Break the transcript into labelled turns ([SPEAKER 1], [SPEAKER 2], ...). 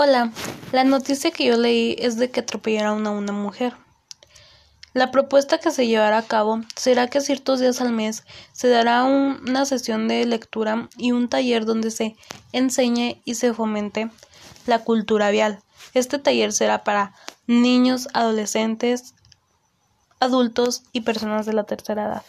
[SPEAKER 1] Hola, la noticia que yo leí es de que atropellaron a una mujer. La propuesta que se llevará a cabo será que ciertos días al mes se dará una sesión de lectura y un taller donde se enseñe y se fomente la cultura vial. Este taller será para niños, adolescentes, adultos y personas de la tercera edad.